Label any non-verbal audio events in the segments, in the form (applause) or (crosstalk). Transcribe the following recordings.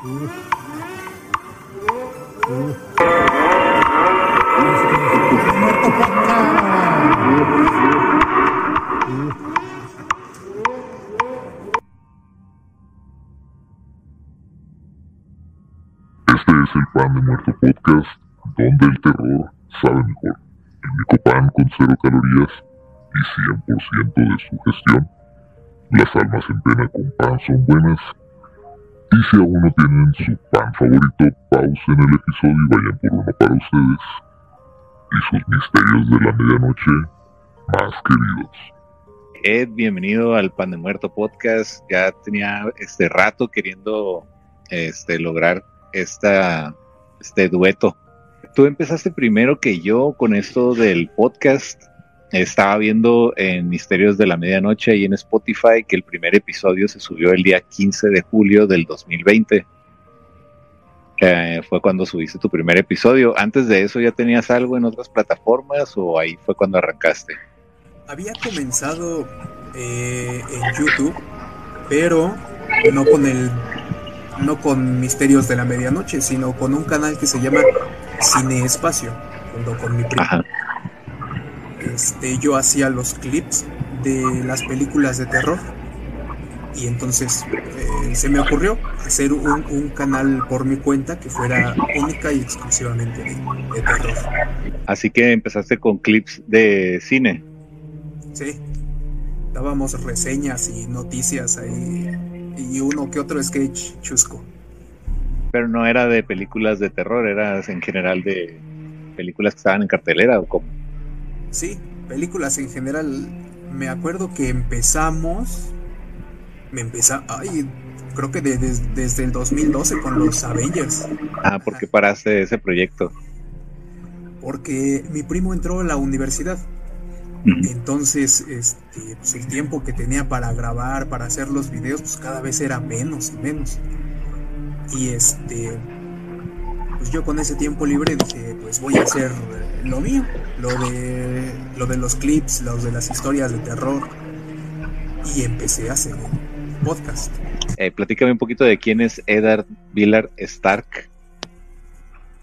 Este es el Pan de Muerto Podcast, donde el terror sabe mejor. El único pan con cero calorías y 100% de su gestión. Las almas en pena con pan son buenas. Y si aún no tienen su pan favorito, pausen el episodio y vayan por uno para ustedes y sus misterios de la medianoche más queridos. Ed, bienvenido al Pan de Muerto Podcast. Ya tenía este rato queriendo este, lograr esta, este dueto. Tú empezaste primero que yo con esto del podcast. Estaba viendo en Misterios de la Medianoche y en Spotify que el primer episodio se subió el día 15 de julio del 2020. Eh, fue cuando subiste tu primer episodio. Antes de eso ya tenías algo en otras plataformas o ahí fue cuando arrancaste. Había comenzado eh, en YouTube, pero no con el no con Misterios de la Medianoche, sino con un canal que se llama Cine Espacio, junto con mi primo. Ajá. Este, yo hacía los clips de las películas de terror. Y entonces eh, se me ocurrió hacer un, un canal por mi cuenta que fuera única y exclusivamente de, de terror. Así que empezaste con clips de cine. Sí, dábamos reseñas y noticias ahí y uno que otro sketch chusco. Pero no era de películas de terror, era en general de películas que estaban en cartelera o como. Sí, películas en general. Me acuerdo que empezamos. Me empezó. Ay, creo que de- de- desde el 2012 con los Avengers. Ah, ¿por qué paraste ese proyecto? Porque mi primo entró a la universidad. Entonces, este, pues el tiempo que tenía para grabar, para hacer los videos, pues cada vez era menos y menos. Y este, pues yo con ese tiempo libre dije, pues voy a hacer lo mío, lo de, lo de los clips, los de las historias de terror. Y empecé a hacer el podcast. Eh, platícame un poquito de quién es Eddard Villard Stark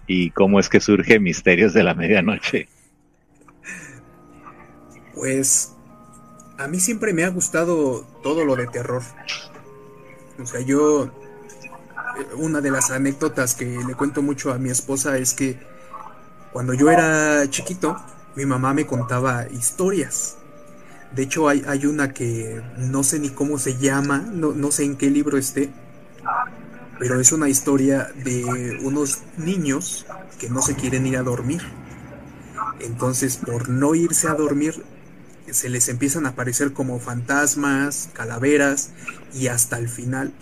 y cómo es que surge Misterios de la Medianoche. Pues a mí siempre me ha gustado todo lo de terror. O sea, yo eh, una de las anécdotas que le cuento mucho a mi esposa es que cuando yo era chiquito, mi mamá me contaba historias. De hecho, hay, una que no sé ni cómo se llama, no, no sé en qué libro esté, pero es una historia de unos niños que no se quieren ir a dormir. Entonces, por no irse a dormir, se les empiezan a aparecer como fantasmas, calaveras y hasta el final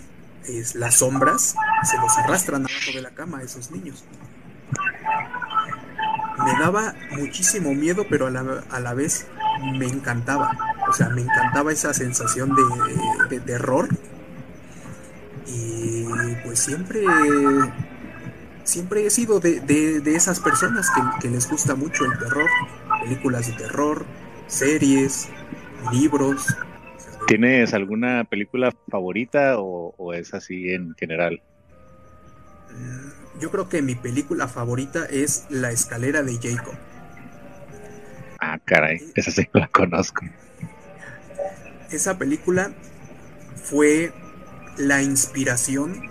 es, las sombras se los arrastran abajo de la cama a esos niños. Me daba muchísimo miedo, pero a la, a la vez me encantaba. O sea, me encantaba esa sensación de, de terror. Y pues siempre, siempre he sido de, de- de esas personas que, que les gusta mucho el terror. Películas de terror, series, libros. ¿Tienes alguna película favorita o, o es así en general? Mm, Yo creo que mi película favorita es La escalera de Jacob. Ah, caray, esa sí la conozco. Esa película fue la inspiración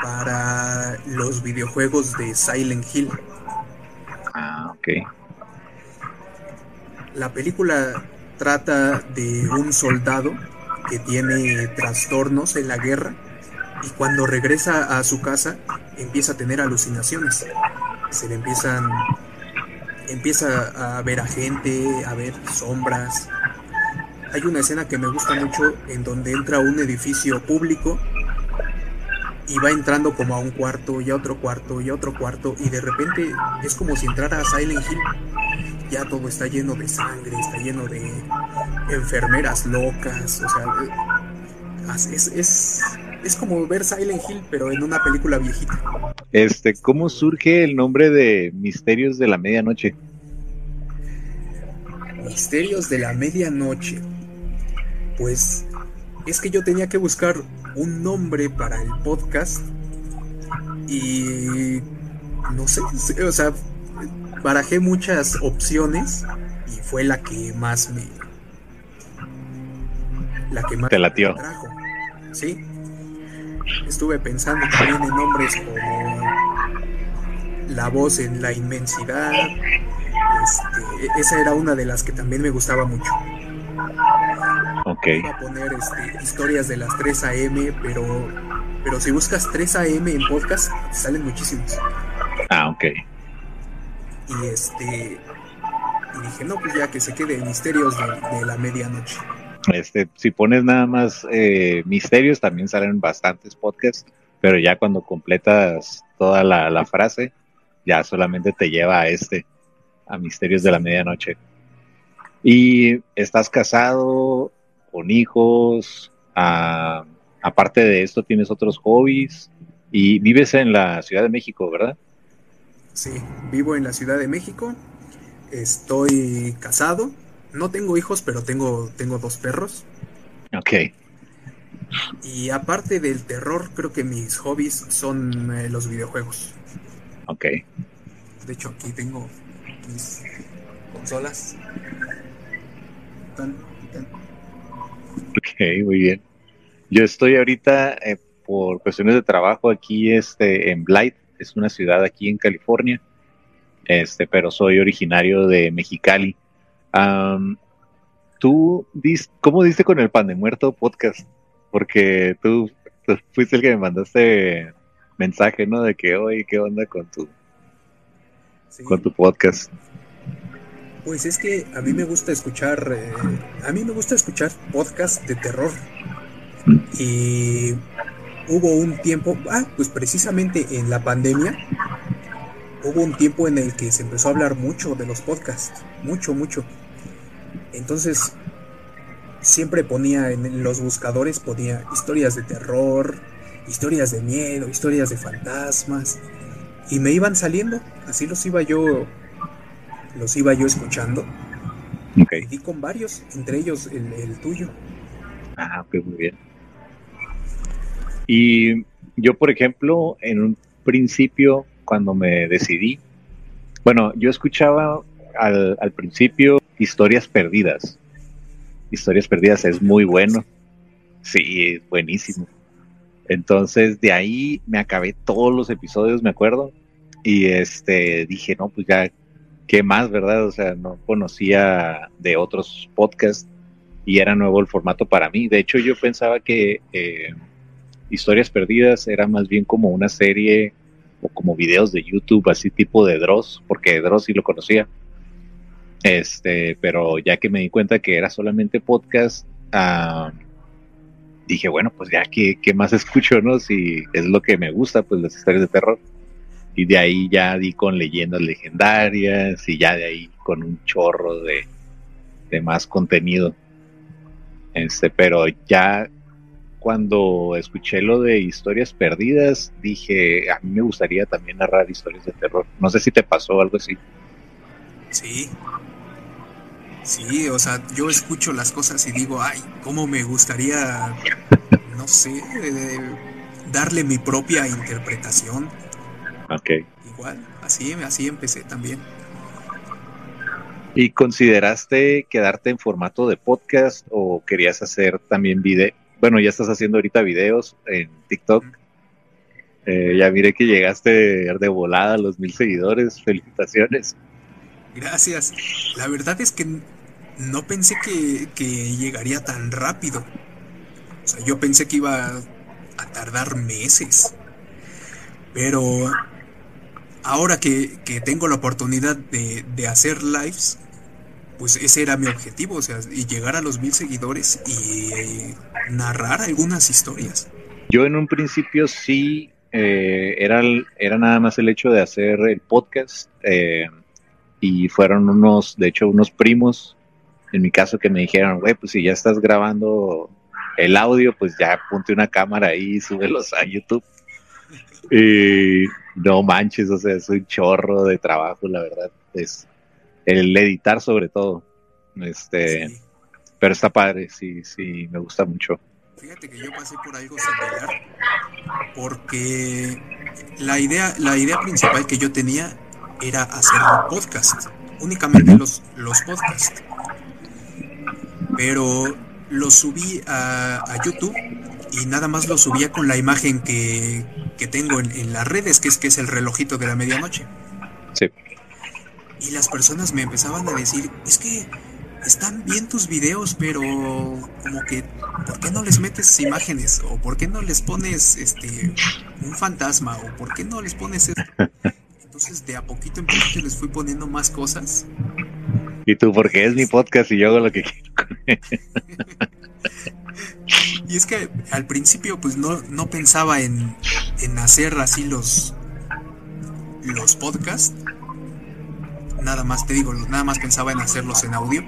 para los videojuegos de Silent Hill. Ah, ok. La película trata de un soldado que tiene trastornos en la guerra y cuando regresa a su casa empieza a tener alucinaciones. Se le empiezan empieza a ver a gente, a ver sombras. Hay una escena que me gusta mucho en donde entra un edificio público y va entrando como a un cuarto y a otro cuarto y a otro cuarto y de repente es como si entrara a Silent Hill ya todo está lleno de sangre, está lleno de enfermeras locas, o sea, es, es, es como ver Silent Hill, pero en una película viejita. Este, ¿cómo surge el nombre de Misterios de la Medianoche? Misterios de la Medianoche. Pues es que yo tenía que buscar un nombre para el podcast Y no sé, o sea, barajé muchas opciones y fue la que más me la que más te latió. me trajo. Sí. Estuve pensando también en nombres como La voz en la inmensidad. Este, esa era una de las que también me gustaba mucho. Ok. Iba a poner este, historias de las 3 AM, pero pero si buscas 3 AM en podcast, salen muchísimos. Ah, ok. Y este. Y dije, no, pues ya que se quede Misterios de, de la Medianoche. Este, si pones nada más eh, misterios, también salen bastantes podcasts, pero ya cuando completas toda la, la frase, ya solamente te lleva a este, a Misterios de la Medianoche. Y estás casado, con hijos, ah, aparte de esto tienes otros hobbies y vives en la Ciudad de México, ¿verdad? Sí, vivo en la Ciudad de México. Estoy casado. No tengo hijos, pero tengo, tengo dos perros. Ok. Y aparte del terror, creo que mis hobbies son eh, los videojuegos. Ok. De hecho, aquí tengo mis consolas. Tan, tan. Ok, muy bien. Yo estoy ahorita eh, por cuestiones de trabajo aquí este, en Blight, es una ciudad aquí en California, este, pero soy originario de Mexicali. Am, ¿Tú dis, cómo diste con el pan de muerto podcast? Porque tú, tú fuiste el que me mandaste mensaje, ¿no? De que, oye, ¿qué onda con tu, Sí. con tu podcast? Pues es que a mí me gusta escuchar, eh, a mí me gusta escuchar podcasts de terror. Y hubo un tiempo, ah, pues precisamente en la pandemia, hubo un tiempo en el que se empezó a hablar mucho de los podcasts, mucho, mucho. Entonces, siempre ponía en los buscadores, ponía historias de terror, historias de miedo, historias de fantasmas, y me iban saliendo, así los iba yo, los iba yo escuchando, Ok. y con varios, entre ellos el, el tuyo. Ah, ok, muy bien. Y yo, por ejemplo, en un principio, cuando me decidí, bueno, yo escuchaba al, al principio historias perdidas. Historias perdidas es muy bueno. Sí, es buenísimo. Entonces, de ahí me acabé todos los episodios, me acuerdo. Y este dije, no, pues ya, ¿qué más, verdad? O sea, no conocía de otros podcasts y era nuevo el formato para mí. De hecho, yo pensaba que eh, Historias Perdidas era más bien como una serie o como videos de YouTube, así tipo de Dross, porque Dross sí lo conocía. Este, pero ya que me di cuenta que era solamente podcast, ah, dije, bueno, pues ya que qué más escucho, ¿no? Si es lo que me gusta, pues las historias de terror. Y de ahí ya di con leyendas legendarias y ya de ahí con un chorro de, de más contenido. Este, pero ya cuando escuché lo de historias perdidas, dije, a mí me gustaría también narrar historias de terror. No sé si te pasó algo así. Sí. Sí, o sea, yo escucho las cosas y digo, ay, cómo me gustaría, no sé, eh, darle mi propia interpretación. Ok. Igual, así, así empecé también. ¿Y consideraste quedarte en formato de podcast o querías hacer también video? Bueno, ya estás haciendo ahorita videos en TikTok. Eh, ya miré que llegaste de volada a los mil seguidores. Felicitaciones. Gracias. La verdad es que no pensé que, que llegaría tan rápido. O sea, yo pensé que iba a tardar meses. Pero ahora que, que tengo la oportunidad de, de hacer lives, pues ese era mi objetivo, o sea, y llegar a los mil seguidores y eh, narrar algunas historias. Yo en un principio sí eh, era, era nada más el hecho de hacer el podcast eh, y fueron unos, de hecho, unos primos, en mi caso, que me dijeron, güey, pues si ya estás grabando el audio, pues ya ponte una cámara ahí y súbelos a YouTube. Y no manches, o sea, es un chorro de trabajo, la verdad. Es el editar sobre todo. Este, Sí. pero está padre, sí, sí, me gusta mucho. Fíjate que yo pasé por algo similar porque la idea, la idea principal que yo tenía era hacer un podcast, únicamente los, los podcasts. Pero lo subí a, YouTube y nada más lo subía con la imagen que, tengo en, las redes, que es que es el relojito de la medianoche. Sí. Y las personas me empezaban a decir, es que están bien tus videos, pero como que, ¿por qué no les metes imágenes? ¿O por qué no les pones este un fantasma? ¿O por qué no les pones esto? (laughs) Entonces de a poquito en poquito les fui poniendo más cosas. ¿Y tú? Porque es mi podcast y yo hago lo que quiero con él. y es que al principio pues no, no pensaba en, en hacer así los, los podcasts. Nada más, te digo, nada más pensaba en hacerlos en audio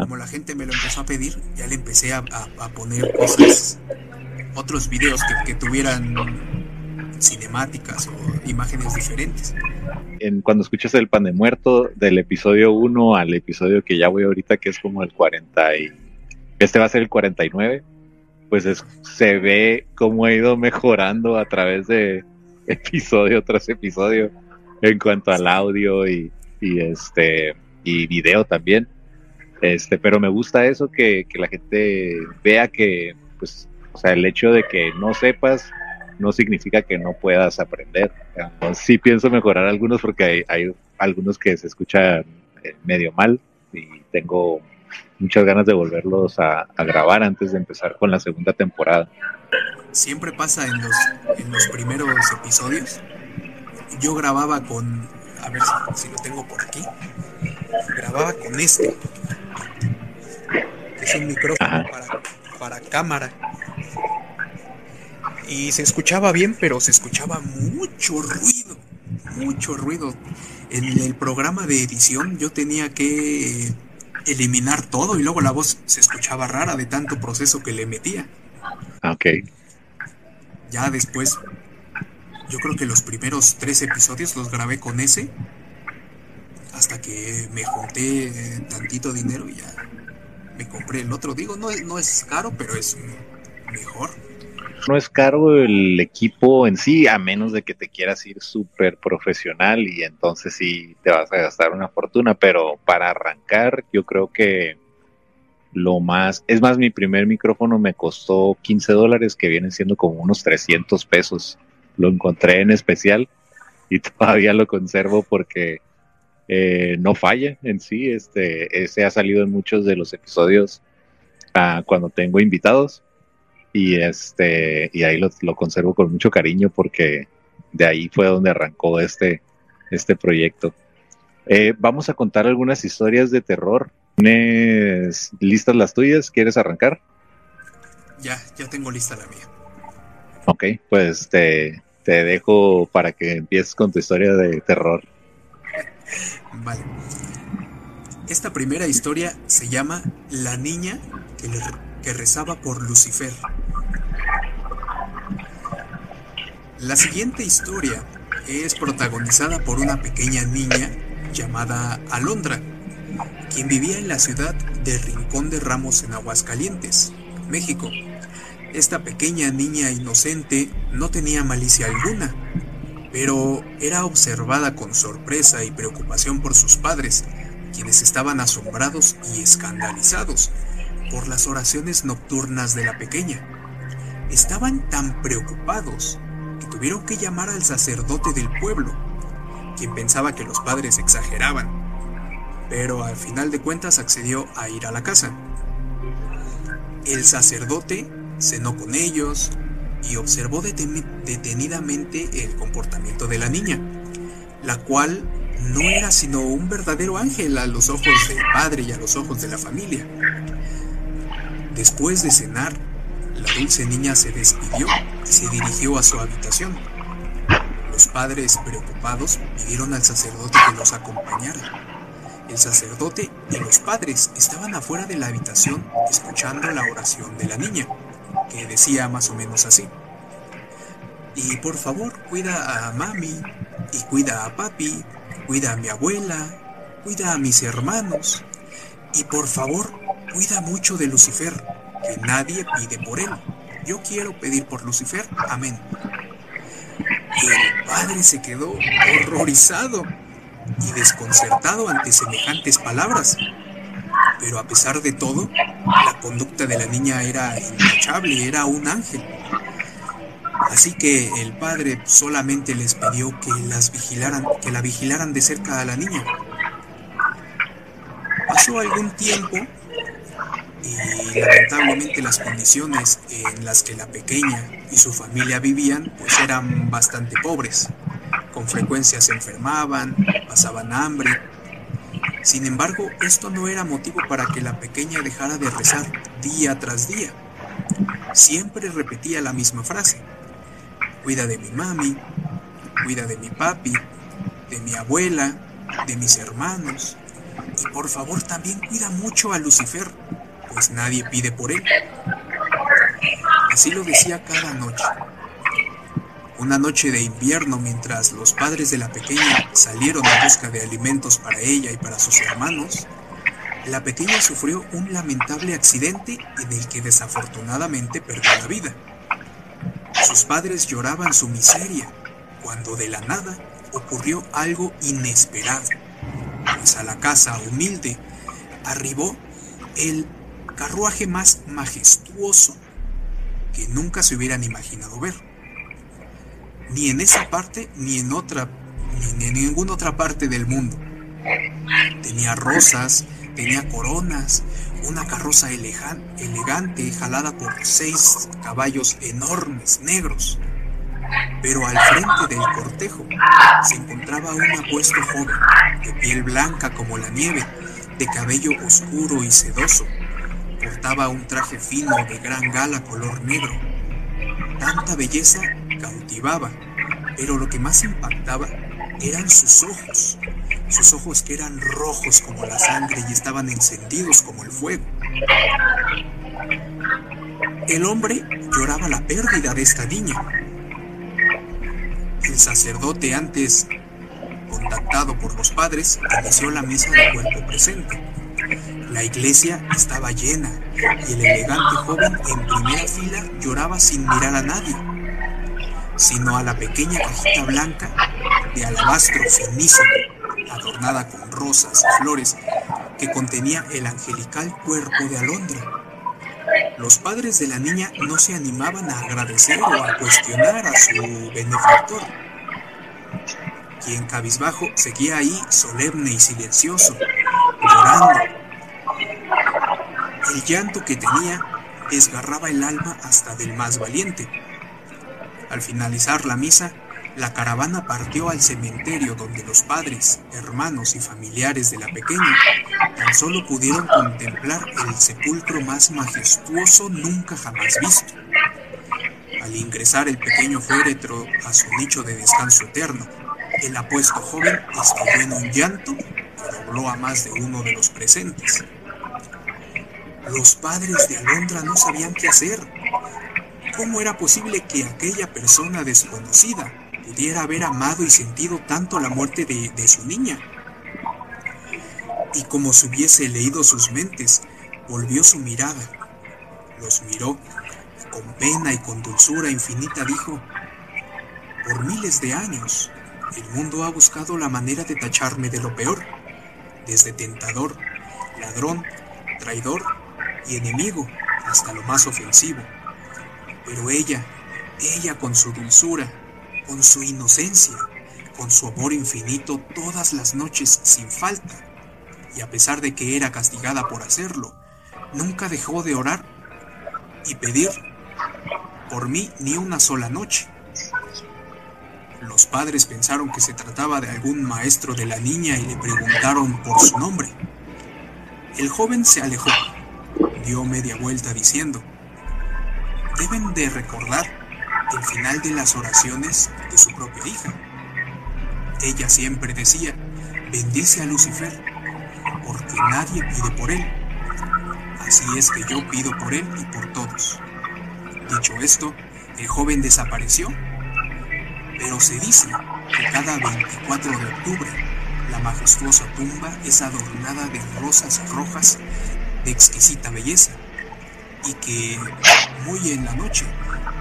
como la gente me lo empezó a pedir, ya le empecé a, poner cosas, otros videos que, tuvieran cinemáticas o imágenes diferentes. En, cuando escuchas el pan de muerto, del episodio 1 al episodio que ya voy ahorita, que es como el 40 y... Este va a ser el 49, pues se ve cómo ha ido mejorando a través de (laughs) episodio tras episodio en cuanto al audio y, y este y video también. Este, pero me gusta eso que, la gente vea que, pues, o sea, el hecho de que no sepas no significa que no puedas aprender. sí pienso mejorar algunos porque hay, algunos que se escuchan eh, medio mal y tengo muchas ganas de volverlos a, grabar antes de empezar con la segunda temporada. Siempre pasa en los, en los primeros episodios. Yo grababa con, a ver si, si lo tengo por aquí, grababa con este es un micrófono para, cámara. Y se escuchaba bien, pero se escuchaba mucho ruido, mucho ruido. En el programa de edición yo tenía que eliminar todo y luego la voz se escuchaba rara de tanto proceso que le metía. Ok. Ya después, yo creo que los primeros tres episodios los grabé con ese, hasta que me junté tantito dinero y ya me compré el otro. Digo, no es, no es caro, pero es mejor. No es caro el equipo en sí, a menos de que te quieras ir súper profesional y entonces sí te vas a gastar una fortuna, pero para arrancar yo creo que lo más, es más, mi primer micrófono me costó 15 dólares, que vienen siendo como unos 300 pesos. Lo encontré en especial y (laughs) todavía lo conservo porque eh, no falla en sí. Este, ese ha salido en muchos de los episodios ah, cuando tengo invitados y este y ahí lo, conservo con mucho cariño porque de ahí fue donde arrancó este, este proyecto. Eh, vamos a contar algunas historias de terror. ¿Tienes listas las tuyas? ¿Quieres arrancar? Ya, ya tengo lista la mía. Ok, pues te, te dejo para que empieces con tu historia de terror. Vale. Esta primera historia se llama La niña que, rezaba por Lucifer. La siguiente historia es protagonizada por una pequeña niña llamada Alondra, quien vivía en la ciudad de Rincón de Ramos en Aguascalientes, México. Esta pequeña niña inocente no tenía malicia alguna pero era observada con sorpresa y preocupación por sus padres, quienes estaban asombrados y escandalizados por las oraciones nocturnas de la pequeña. Estaban tan preocupados que tuvieron que llamar al sacerdote del pueblo, quien pensaba que los padres exageraban, pero al final de cuentas accedió a ir a la casa. El sacerdote cenó con ellos, y observó detenidamente el comportamiento de la niña, la cual no era sino un verdadero ángel a los ojos del padre y a los ojos de la familia. Después de cenar, la dulce niña se despidió y se dirigió a su habitación. Los padres, preocupados, pidieron al sacerdote que los acompañara. El sacerdote y los padres estaban afuera de la habitación escuchando la oración de la niña que decía más o menos así. Y por favor, cuida a mami, y cuida a papi, cuida a mi abuela, cuida a mis hermanos, y por favor, cuida mucho de Lucifer, que nadie pide por él. Yo quiero pedir por Lucifer, amén. padre se quedó horrorizado y desconcertado ante semejantes palabras. Pero a pesar de todo, la conducta de la niña era intachable, era un ángel. Así que el padre solamente les pidió que las vigilaran, que la vigilaran de cerca a la niña. Pasó algún tiempo y lamentablemente las condiciones en las que la pequeña y su familia vivían pues eran bastante pobres. Con frecuencia se enfermaban, pasaban hambre. Sin embargo, esto no era motivo para que la pequeña dejara de rezar día tras día. Siempre repetía la misma frase. Cuida de mi mami, cuida de mi papi, de mi abuela, de mis hermanos. Y por favor también cuida mucho a Lucifer, pues nadie pide por él. Así lo decía cada noche. Una noche de invierno mientras los padres de la pequeña salieron en busca de alimentos para ella y para sus hermanos, la pequeña sufrió un lamentable accidente en el que desafortunadamente perdió la vida. Sus padres lloraban su miseria cuando de la nada ocurrió algo inesperado, pues a la casa humilde arribó el carruaje más majestuoso que nunca se hubieran imaginado ver. Ni en esa parte, ni en otra, ni en ninguna otra parte del mundo. Tenía rosas, tenía coronas, una carroza elegante jalada por seis caballos enormes, negros. Pero al frente del cortejo se encontraba un apuesto joven, de piel blanca como la nieve, de cabello oscuro y sedoso, Portaba un traje fino de gran gala color negro. Tanta belleza cautivaba, pero lo que más impactaba eran sus ojos. Sus ojos que eran rojos como la sangre y estaban encendidos como el fuego. El hombre lloraba la pérdida de esta niña. El sacerdote antes contactado por los padres inició la misa de cuerpo presente. La iglesia estaba llena y el elegante joven en primera fila lloraba sin mirar a nadie, sino a la pequeña cajita blanca de alabastro finísimo, adornada con rosas y flores, que contenía el angelical cuerpo de Alondra. Los padres de la niña no se animaban a agradecer o a cuestionar a su benefactor, quien cabizbajo seguía ahí solemne y silencioso, llorando el llanto que tenía desgarraba el alma hasta del más valiente. Al finalizar la misa, la caravana partió al cementerio donde los padres, hermanos y familiares de la pequeña tan solo pudieron contemplar el sepulcro más majestuoso nunca jamás visto. Al ingresar el pequeño féretro a su nicho de descanso eterno, el apuesto joven estalló en un llanto que dobló a más de uno de los presentes. Los padres de Alondra no sabían qué hacer. ¿Cómo era posible que aquella persona desconocida pudiera haber amado y sentido tanto la muerte de, su niña? Y como si hubiese leído sus mentes, volvió su mirada. Los miró con pena y con dulzura infinita dijo, por miles de años, el mundo ha buscado la manera de tacharme de lo peor, desde tentador, ladrón, traidor y enemigo hasta lo más ofensivo. Pero ella, ella con su dulzura, con su inocencia, con su amor infinito todas las noches sin falta, y a pesar de que era castigada por hacerlo, nunca dejó de orar y pedir por mí ni una sola noche. Los padres pensaron que se trataba de algún maestro de la niña y le preguntaron por su nombre. El joven se alejó dio media vuelta diciendo, deben de recordar el final de las oraciones de su propia hija. Ella siempre decía, bendice a Lucifer, porque nadie pide por él. Así es que yo pido por él y por todos. Dicho esto, el joven desapareció, pero se dice que cada 24 de octubre la majestuosa tumba es adornada de rosas rojas de exquisita belleza y que muy en la noche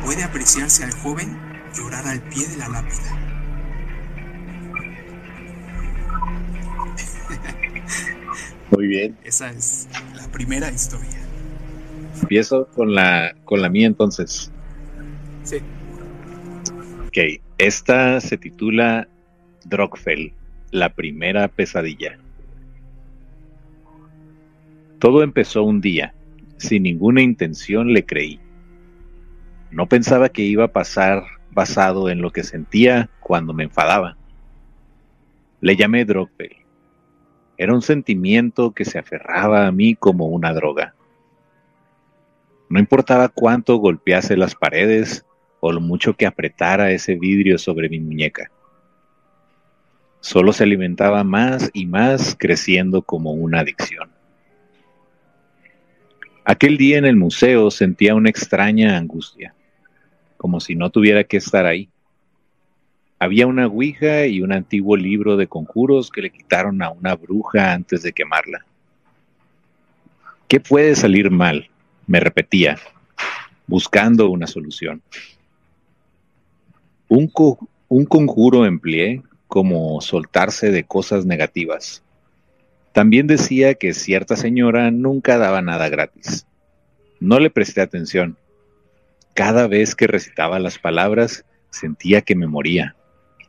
puede apreciarse al joven llorar al pie de la lápida. Muy bien. Esa es la primera historia. Empiezo con la, con la mía entonces. Sí. Ok, esta se titula Drogfell, la primera pesadilla. Todo empezó un día. Sin ninguna intención le creí. No pensaba que iba a pasar basado en lo que sentía cuando me enfadaba. Le llamé Drogfell. Era un sentimiento que se aferraba a mí como una droga. No importaba cuánto golpease las paredes o lo mucho que apretara ese vidrio sobre mi muñeca. Solo se alimentaba más y más creciendo como una adicción. Aquel día en el museo sentía una extraña angustia, como si no tuviera que estar ahí. Había una ouija y un antiguo libro de conjuros que le quitaron a una bruja antes de quemarla. ¿Qué puede salir mal? Me repetía, buscando una solución. Un, un conjuro empleé como soltarse de cosas negativas. También decía que cierta señora nunca daba nada gratis. No le presté atención. Cada vez que recitaba las palabras sentía que me moría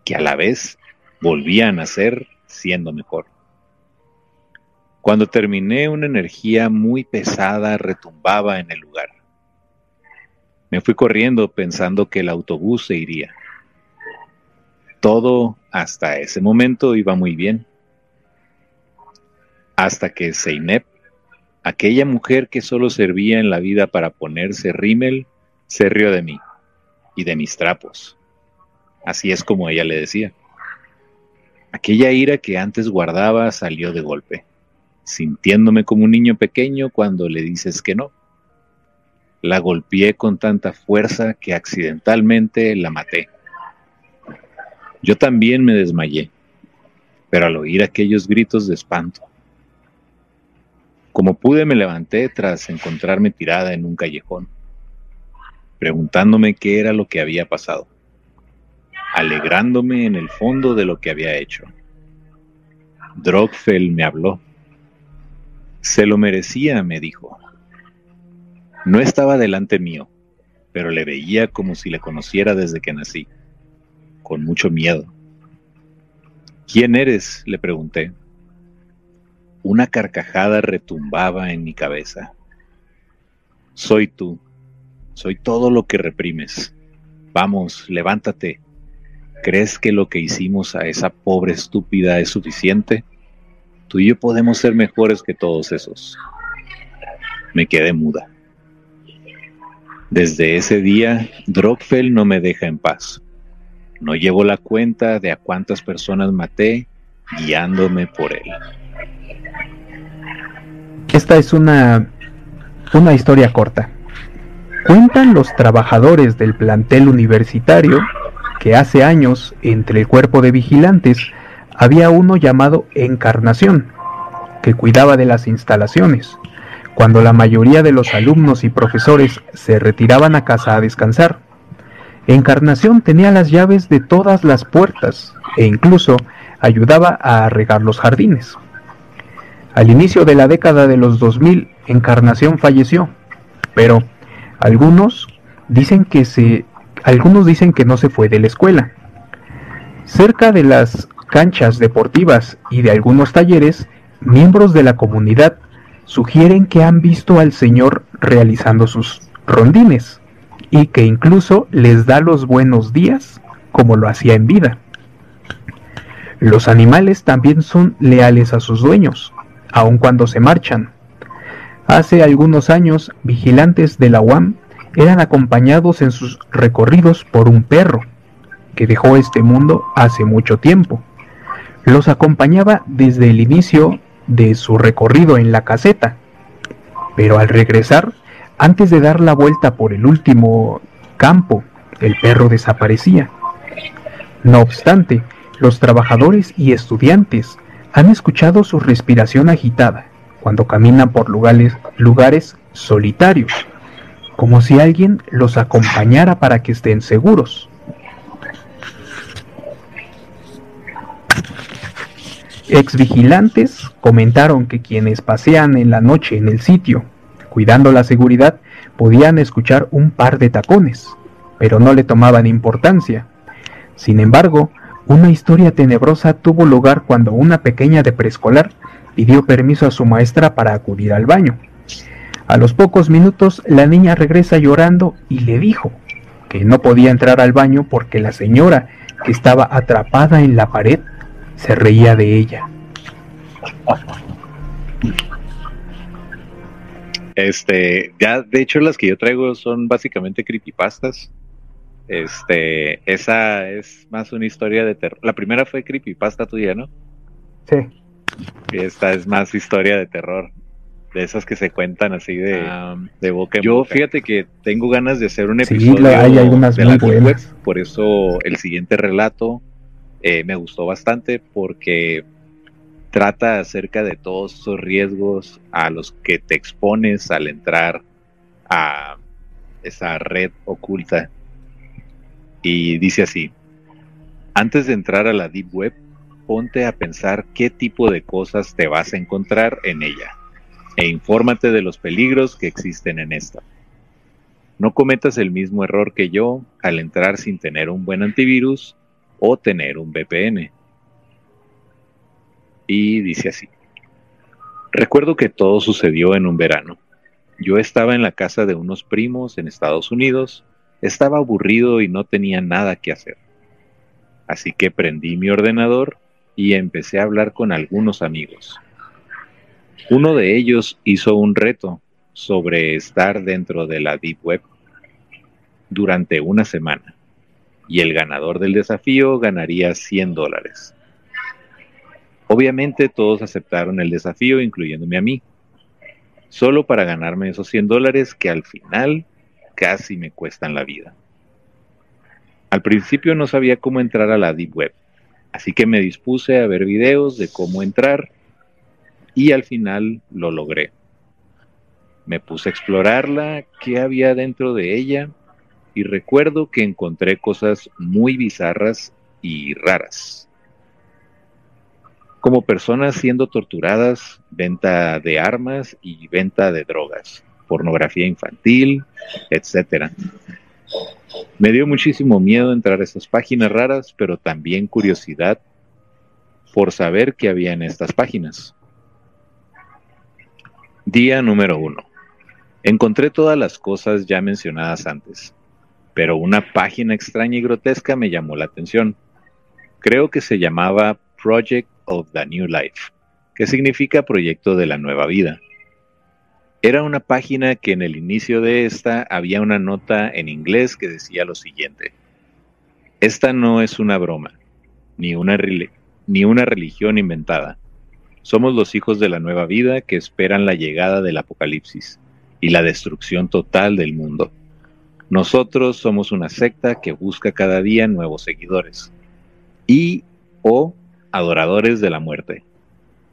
que a la vez volvían a ser siendo mejor. Cuando terminé, una energía muy pesada retumbaba en el lugar. Me fui corriendo pensando que el autobús se iría. Todo hasta ese momento iba muy bien. Hasta que Zeynep, aquella mujer que solo servía en la vida para ponerse rímel, se rió de mí y de mis trapos. Así es como ella le decía. Aquella ira que antes guardaba salió de golpe, sintiéndome como un niño pequeño cuando le dices que no. La golpeé con tanta fuerza que accidentalmente la maté. Yo también me desmayé, pero al oír aquellos gritos de espanto. Como pude me levanté tras encontrarme tirada en un callejón, preguntándome qué era lo que había pasado alegrándome en el fondo de lo que había hecho. Drogfell me habló. Se lo merecía, me dijo. No estaba delante mío, pero le veía como si le conociera desde que nací, con mucho miedo. ¿Quién eres? le pregunté. Una carcajada retumbaba en mi cabeza. Soy tú, soy todo lo que reprimes. Vamos, levántate, ¿Crees que lo que hicimos a esa pobre estúpida es suficiente? Tú y yo podemos ser mejores que todos esos. Me quedé muda. Desde ese día, Drogfell no me deja en paz. No llevo la cuenta de a cuántas personas maté guiándome por él. Esta es una, una historia corta. Cuentan los trabajadores del plantel universitario que hace años entre el cuerpo de vigilantes había uno llamado Encarnación, que cuidaba de las instalaciones, cuando la mayoría de los alumnos y profesores se retiraban a casa a descansar. Encarnación tenía las llaves de todas las puertas e incluso ayudaba a regar los jardines. Al inicio de la década de los 2000, Encarnación falleció, pero algunos dicen que se algunos dicen que no se fue de la escuela. Cerca de las canchas deportivas y de algunos talleres, miembros de la comunidad sugieren que han visto al Señor realizando sus rondines y que incluso les da los buenos días como lo hacía en vida. Los animales también son leales a sus dueños, aun cuando se marchan. Hace algunos años, vigilantes de la UAM eran acompañados en sus recorridos por un perro, que dejó este mundo hace mucho tiempo. Los acompañaba desde el inicio de su recorrido en la caseta, pero al regresar, antes de dar la vuelta por el último campo, el perro desaparecía. No obstante, los trabajadores y estudiantes han escuchado su respiración agitada cuando caminan por lugares, lugares solitarios como si alguien los acompañara para que estén seguros. Ex vigilantes comentaron que quienes pasean en la noche en el sitio, cuidando la seguridad, podían escuchar un par de tacones, pero no le tomaban importancia. Sin embargo, una historia tenebrosa tuvo lugar cuando una pequeña de preescolar pidió permiso a su maestra para acudir al baño. A los pocos minutos la niña regresa llorando y le dijo que no podía entrar al baño porque la señora, que estaba atrapada en la pared, se reía de ella. Este, ya de hecho las que yo traigo son básicamente creepypastas. Este, esa es más una historia de terror. La primera fue creepypasta tuya, ¿no? Sí. Y esta es más historia de terror. De esas que se cuentan así de, Ah, de boca en Yo fíjate que tengo ganas de hacer un episodio Sí, hay algunas de muy la Deep Web, buenas. por eso el siguiente relato eh, me gustó bastante porque trata acerca de todos esos riesgos a los que te expones al entrar a esa red oculta. Y dice así, antes de entrar a la Deep Web, ponte a pensar qué tipo de cosas te vas a encontrar en ella e infórmate de los peligros que existen en esta. No cometas el mismo error que yo al entrar sin tener un buen antivirus o tener un VPN. Y dice así. Recuerdo que todo sucedió en un verano. Yo estaba en la casa de unos primos en Estados Unidos, estaba aburrido y no tenía nada que hacer. Así que prendí mi ordenador y empecé a hablar con algunos amigos. Uno de ellos hizo un reto sobre estar dentro de la Deep Web durante una semana y el ganador del desafío ganaría 100 dólares. Obviamente todos aceptaron el desafío, incluyéndome a mí, solo para ganarme esos 100 dólares que al final casi me cuestan la vida. Al principio no sabía cómo entrar a la Deep Web, así que me dispuse a ver videos de cómo entrar y al final lo logré. Me puse a explorarla, qué había dentro de ella y recuerdo que encontré cosas muy bizarras y raras. Como personas siendo torturadas, venta de armas y venta de drogas, pornografía infantil, etc. Me dio muchísimo miedo entrar a esas páginas raras, pero también curiosidad por saber qué había en estas páginas. Día número uno. Encontré todas las cosas ya mencionadas antes, pero una página extraña y grotesca me llamó la atención. Creo que se llamaba Project of the New Life, que significa Proyecto de la Nueva Vida. Era una página que en el inicio de esta había una nota en inglés que decía lo siguiente. Esta no es una broma, ni una, ni una religión inventada. Somos los hijos de la nueva vida que esperan la llegada del apocalipsis y la destrucción total del mundo. Nosotros somos una secta que busca cada día nuevos seguidores y o adoradores de la muerte.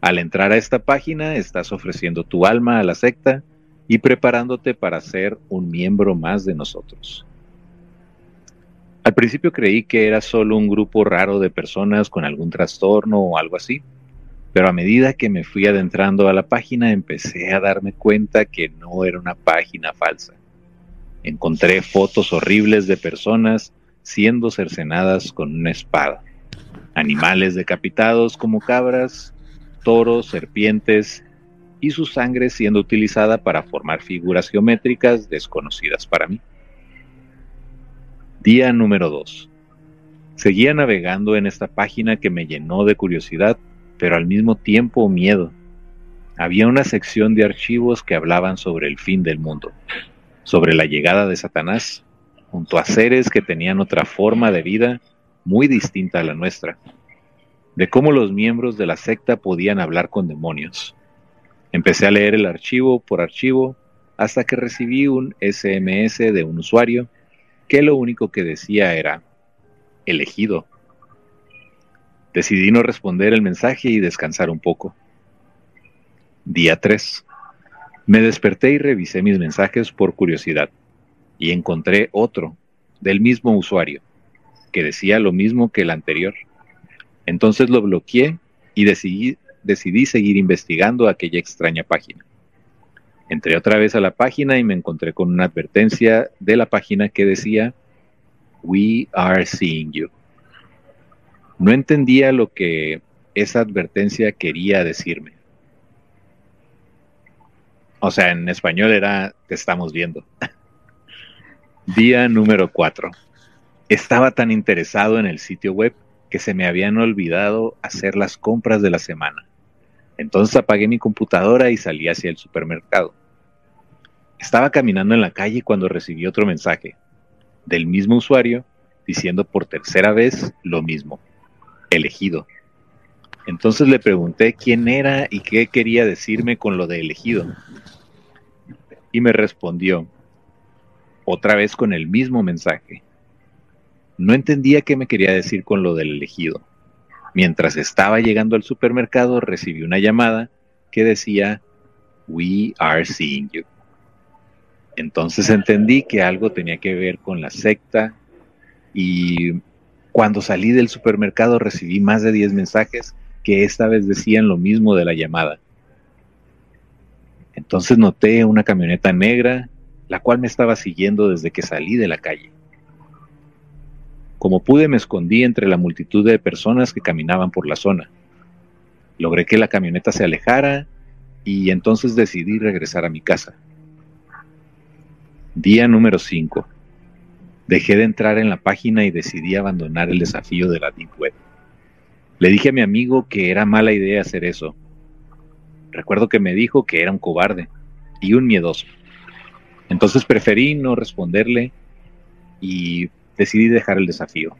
Al entrar a esta página estás ofreciendo tu alma a la secta y preparándote para ser un miembro más de nosotros. Al principio creí que era solo un grupo raro de personas con algún trastorno o algo así, pero a medida que me fui adentrando a la página empecé a darme cuenta que no era una página falsa. Encontré fotos horribles de personas siendo cercenadas con una espada, animales decapitados como cabras, toros, serpientes y su sangre siendo utilizada para formar figuras geométricas desconocidas para mí. Día número 2. Seguía navegando en esta página que me llenó de curiosidad, pero al mismo tiempo miedo. Había una sección de archivos que hablaban sobre el fin del mundo, sobre la llegada de Satanás, junto a seres que tenían otra forma de vida muy distinta a la nuestra, de cómo los miembros de la secta podían hablar con demonios. Empecé a leer el archivo por archivo hasta que recibí un SMS de un usuario que lo único que decía era elegido. Decidí no responder el mensaje y descansar un poco. Día 3. Me desperté y revisé mis mensajes por curiosidad y encontré otro del mismo usuario que decía lo mismo que el anterior. Entonces lo bloqueé y decidí, decidí seguir investigando aquella extraña página. Entré otra vez a la página y me encontré con una advertencia de la página que decía, We are seeing you. No entendía lo que esa advertencia quería decirme. O sea, en español era, te estamos viendo. (laughs) Día número 4. Estaba tan interesado en el sitio web que se me habían olvidado hacer las compras de la semana. Entonces apagué mi computadora y salí hacia el supermercado. Estaba caminando en la calle cuando recibí otro mensaje del mismo usuario diciendo por tercera vez lo mismo, elegido. Entonces le pregunté quién era y qué quería decirme con lo de elegido. Y me respondió, otra vez con el mismo mensaje. No entendía qué me quería decir con lo del elegido. Mientras estaba llegando al supermercado recibí una llamada que decía, We are seeing you. Entonces entendí que algo tenía que ver con la secta y cuando salí del supermercado recibí más de 10 mensajes que esta vez decían lo mismo de la llamada. Entonces noté una camioneta negra, la cual me estaba siguiendo desde que salí de la calle. Como pude me escondí entre la multitud de personas que caminaban por la zona. Logré que la camioneta se alejara y entonces decidí regresar a mi casa. Día número 5. Dejé de entrar en la página y decidí abandonar el desafío de la Deep Web. Le dije a mi amigo que era mala idea hacer eso. Recuerdo que me dijo que era un cobarde y un miedoso. Entonces preferí no responderle y decidí dejar el desafío.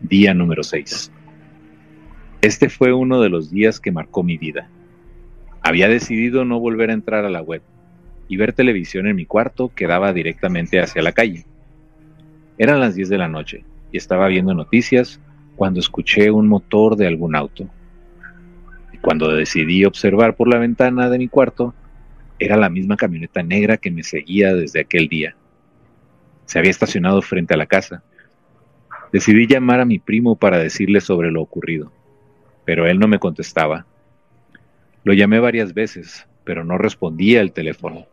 Día número 6. Este fue uno de los días que marcó mi vida. Había decidido no volver a entrar a la web y ver televisión en mi cuarto que daba directamente hacia la calle. Eran las 10 de la noche y estaba viendo noticias cuando escuché un motor de algún auto. Y cuando decidí observar por la ventana de mi cuarto, era la misma camioneta negra que me seguía desde aquel día. Se había estacionado frente a la casa. Decidí llamar a mi primo para decirle sobre lo ocurrido, pero él no me contestaba. Lo llamé varias veces, pero no respondía el teléfono.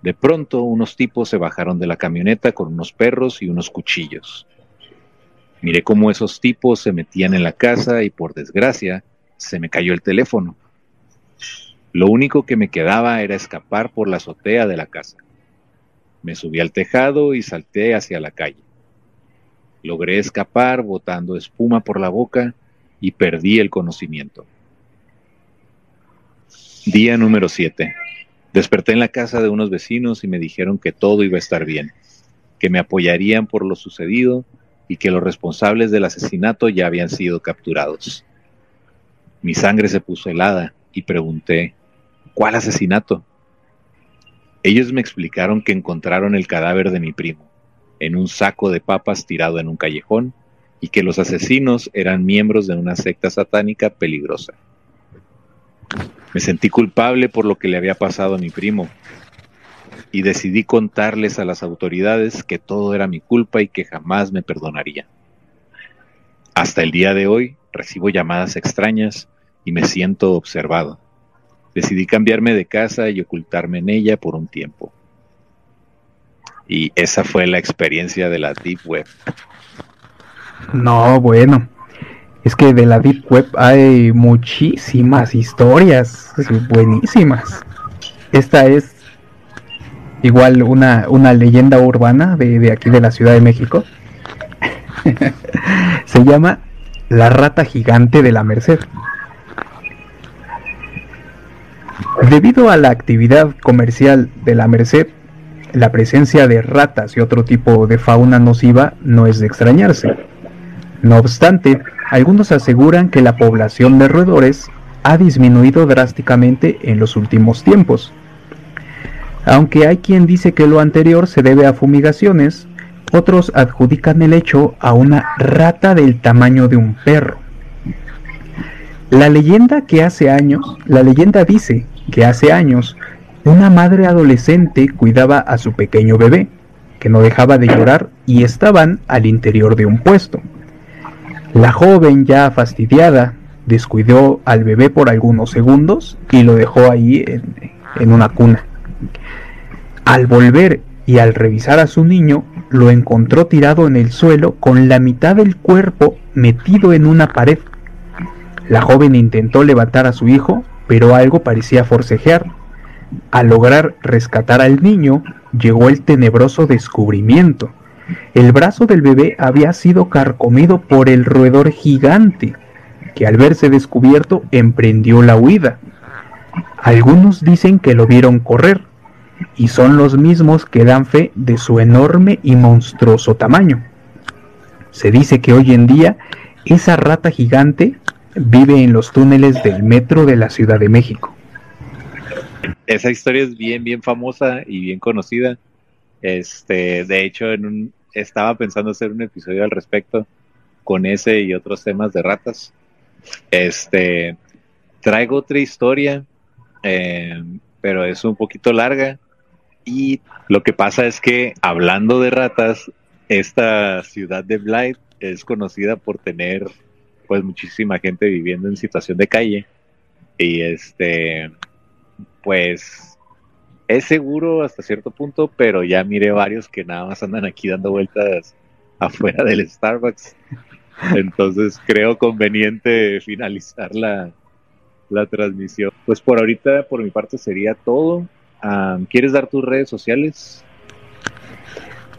De pronto unos tipos se bajaron de la camioneta con unos perros y unos cuchillos. Miré cómo esos tipos se metían en la casa y por desgracia se me cayó el teléfono. Lo único que me quedaba era escapar por la azotea de la casa. Me subí al tejado y salté hacia la calle. Logré escapar botando espuma por la boca y perdí el conocimiento. Día número 7. Desperté en la casa de unos vecinos y me dijeron que todo iba a estar bien, que me apoyarían por lo sucedido y que los responsables del asesinato ya habían sido capturados. Mi sangre se puso helada y pregunté, ¿cuál asesinato? Ellos me explicaron que encontraron el cadáver de mi primo en un saco de papas tirado en un callejón y que los asesinos eran miembros de una secta satánica peligrosa. Me sentí culpable por lo que le había pasado a mi primo y decidí contarles a las autoridades que todo era mi culpa y que jamás me perdonaría. Hasta el día de hoy recibo llamadas extrañas y me siento observado. Decidí cambiarme de casa y ocultarme en ella por un tiempo. Y esa fue la experiencia de la Deep Web. No, bueno. Es que de la Deep Web hay muchísimas historias buenísimas. Esta es igual una, una leyenda urbana de, de aquí de la Ciudad de México. (laughs) Se llama La rata gigante de la Merced. Debido a la actividad comercial de la Merced, la presencia de ratas y otro tipo de fauna nociva no es de extrañarse. No obstante, algunos aseguran que la población de roedores ha disminuido drásticamente en los últimos tiempos. Aunque hay quien dice que lo anterior se debe a fumigaciones, otros adjudican el hecho a una rata del tamaño de un perro. La leyenda que hace años, la leyenda dice que hace años una madre adolescente cuidaba a su pequeño bebé, que no dejaba de llorar y estaban al interior de un puesto. La joven, ya fastidiada, descuidó al bebé por algunos segundos y lo dejó ahí en, una cuna. Al volver y al revisar a su niño, lo encontró tirado en el suelo con la mitad del cuerpo metido en una pared. La joven intentó levantar a su hijo, pero algo parecía forcejear. Al lograr rescatar al niño, llegó el tenebroso descubrimiento. El brazo del bebé había sido carcomido por el roedor gigante, que al verse descubierto emprendió la huida. Algunos dicen que lo vieron correr, y son los mismos que dan fe de su enorme y monstruoso tamaño. Se dice que hoy en día esa rata gigante vive en los túneles del metro de la Ciudad de México. Esa historia es bien, bien famosa y bien conocida. Este, de hecho, en un, estaba pensando hacer un episodio al respecto con ese y otros temas de ratas. Este, traigo otra historia, eh, pero es un poquito larga. Y lo que pasa es que, hablando de ratas, esta ciudad de Blythe es conocida por tener pues muchísima gente viviendo en situación de calle y este pues es seguro hasta cierto punto, pero ya miré varios que nada más andan aquí dando vueltas afuera del Starbucks. Entonces creo conveniente finalizar la, la transmisión. Pues por ahorita, por mi parte, sería todo. ¿Quieres dar tus redes sociales?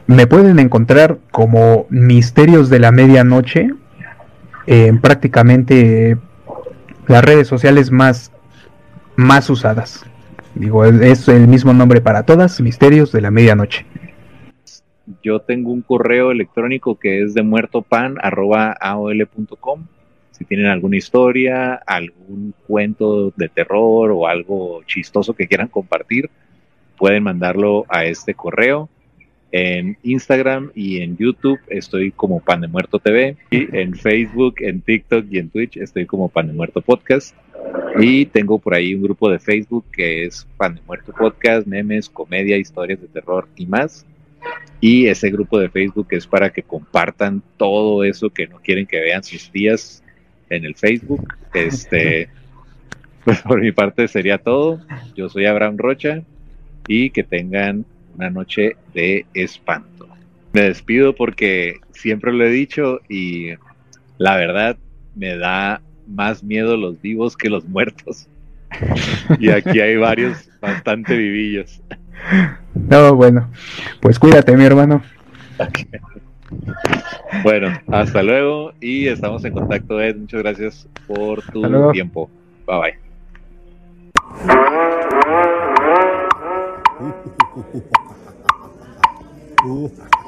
Me pueden encontrar como Misterios de la Medianoche en prácticamente las redes sociales más, más usadas. Digo, es el mismo nombre para todas, Misterios de la Medianoche. Yo tengo un correo electrónico que es de muertopan.aol.com. Si tienen alguna historia, algún cuento de terror o algo chistoso que quieran compartir, pueden mandarlo a este correo. En Instagram y en YouTube estoy como Pan de Muerto TV. Y en Facebook, en TikTok y en Twitch estoy como Pan de Muerto Podcast. Y tengo por ahí un grupo de Facebook que es Pan de Muerto Podcast, memes, comedia, historias de terror y más. Y ese grupo de Facebook es para que compartan todo eso que no quieren que vean sus tías en el Facebook. Este, (laughs) pues por mi parte sería todo. Yo soy Abraham Rocha y que tengan una noche de espanto. Me despido porque siempre lo he dicho y la verdad me da más miedo los vivos que los muertos. y aquí hay varios bastante vivillos. No, bueno, pues cuídate, mi hermano. Bueno, hasta luego y estamos en contacto, Ed. Muchas gracias por tu tiempo. Bye bye. (laughs) Ooh.